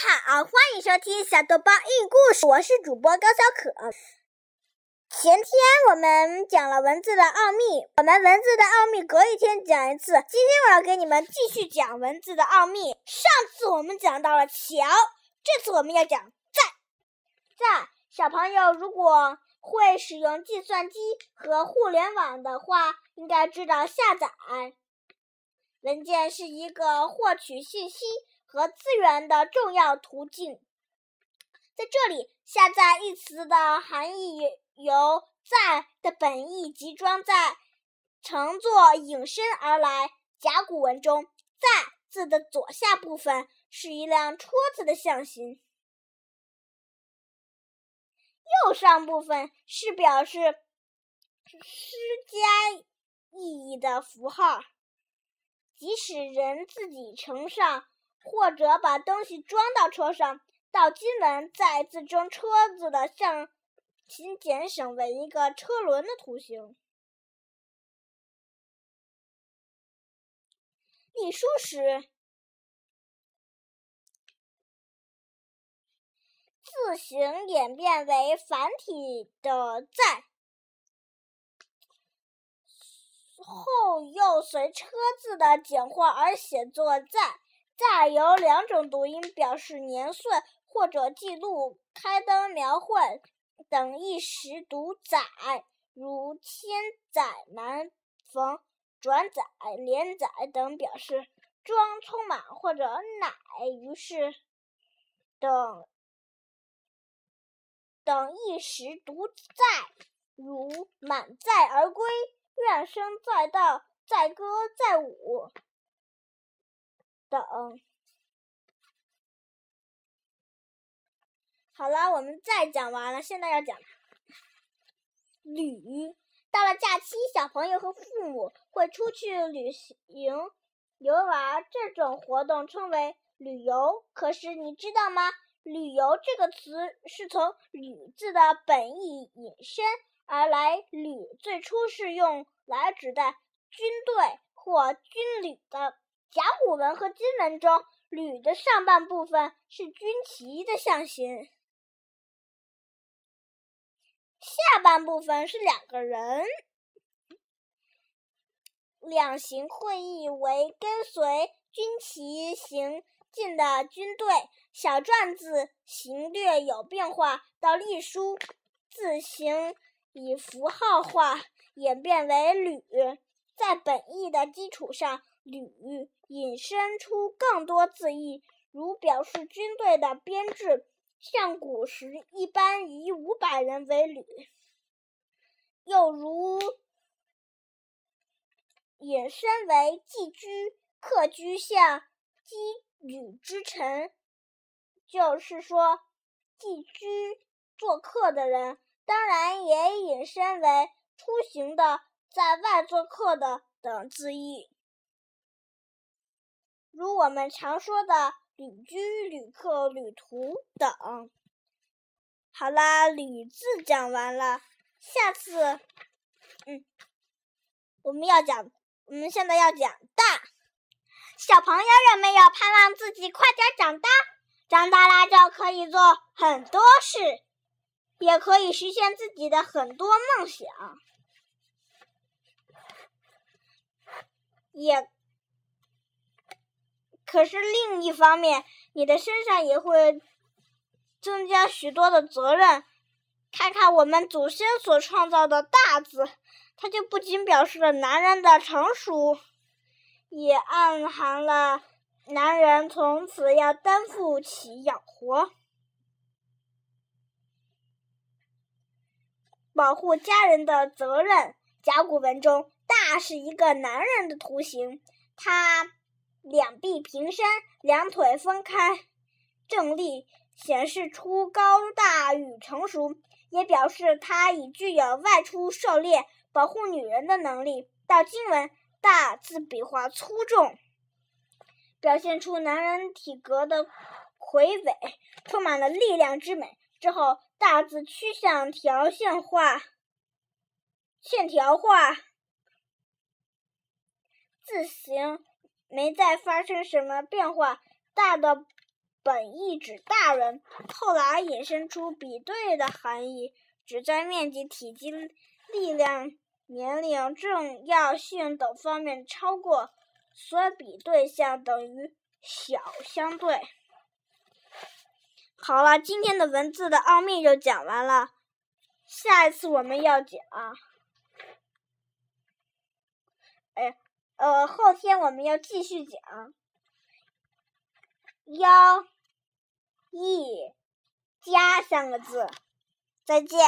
好，欢迎收听小豆包译故事，我是主播高小可。前天我们讲了文字的奥秘，我们文字的奥秘隔一天讲一次。今天我要给你们继续讲文字的奥秘。上次我们讲到了桥，这次我们要讲在。在小朋友如果会使用计算机和互联网的话，应该知道下载文件是一个获取信息。和资源的重要途径，在这里，“下载”一词的含义由“在”的本意集装在乘坐引申而来。甲骨文中，“在”字的左下部分是一辆车子的象形，右上部分是表示施加意义的符号。即使人自己乘上。或者把东西装到车上，到金文在字中车子的象形简省为一个车轮的图形。隶书时，字形演变为繁体的在，后又随车字的简化而写作在。在有两种读音，表示年岁或者记录、开灯、描绘等意时读载，如千载难逢、转载、连载等表示装充满或者乃于是等等意时读载，如满载而归、怨声载道、载歌载舞。等，好了，我们再讲完了。现在要讲旅。到了假期，小朋友和父母会出去旅行游玩，这种活动称为旅游。可是你知道吗？旅游这个词是从“旅”字的本意引申而来。旅最初是用来指代军队或军旅的。甲骨文和金文中，“吕”的上半部分是军旗的象形，下半部分是两个人，两行会意为跟随军旗行进的军队。小篆字形略有变化，到隶书字形以符号化，演变为“履”。在本意的基础上。旅引申出更多字义，如表示军队的编制，像古时一般以五百人为旅；又如引申为寄居、客居，像羁旅之臣，就是说寄居做客的人。当然，也引申为出行的、在外做客的等字义。如我们常说的旅居、旅客、旅途等。好啦，旅字讲完了，下次，嗯，我们要讲，我们现在要讲大。小朋友有没有盼望自己快点长大？长大了就可以做很多事，也可以实现自己的很多梦想，也。可是另一方面，你的身上也会增加许多的责任。看看我们祖先所创造的大字，它就不仅表示了男人的成熟，也暗含了男人从此要担负起养活、保护家人的责任。甲骨文中“大”是一个男人的图形，它。两臂平伸，两腿分开，正立，显示出高大与成熟，也表示他已具有外出狩猎、保护女人的能力。到经文，大字笔画粗重，表现出男人体格的魁伟，充满了力量之美。之后，大字趋向条线化、线条化，字形。没再发生什么变化，大的本意指大人，后来引申出比对的含义，指在面积、体积、力量、年龄、重要性等方面超过，所比对项等于小相对。好了，今天的文字的奥秘就讲完了，下一次我们要讲，哎，呃，后天我们要继续讲。幺、一、加三个字，再见。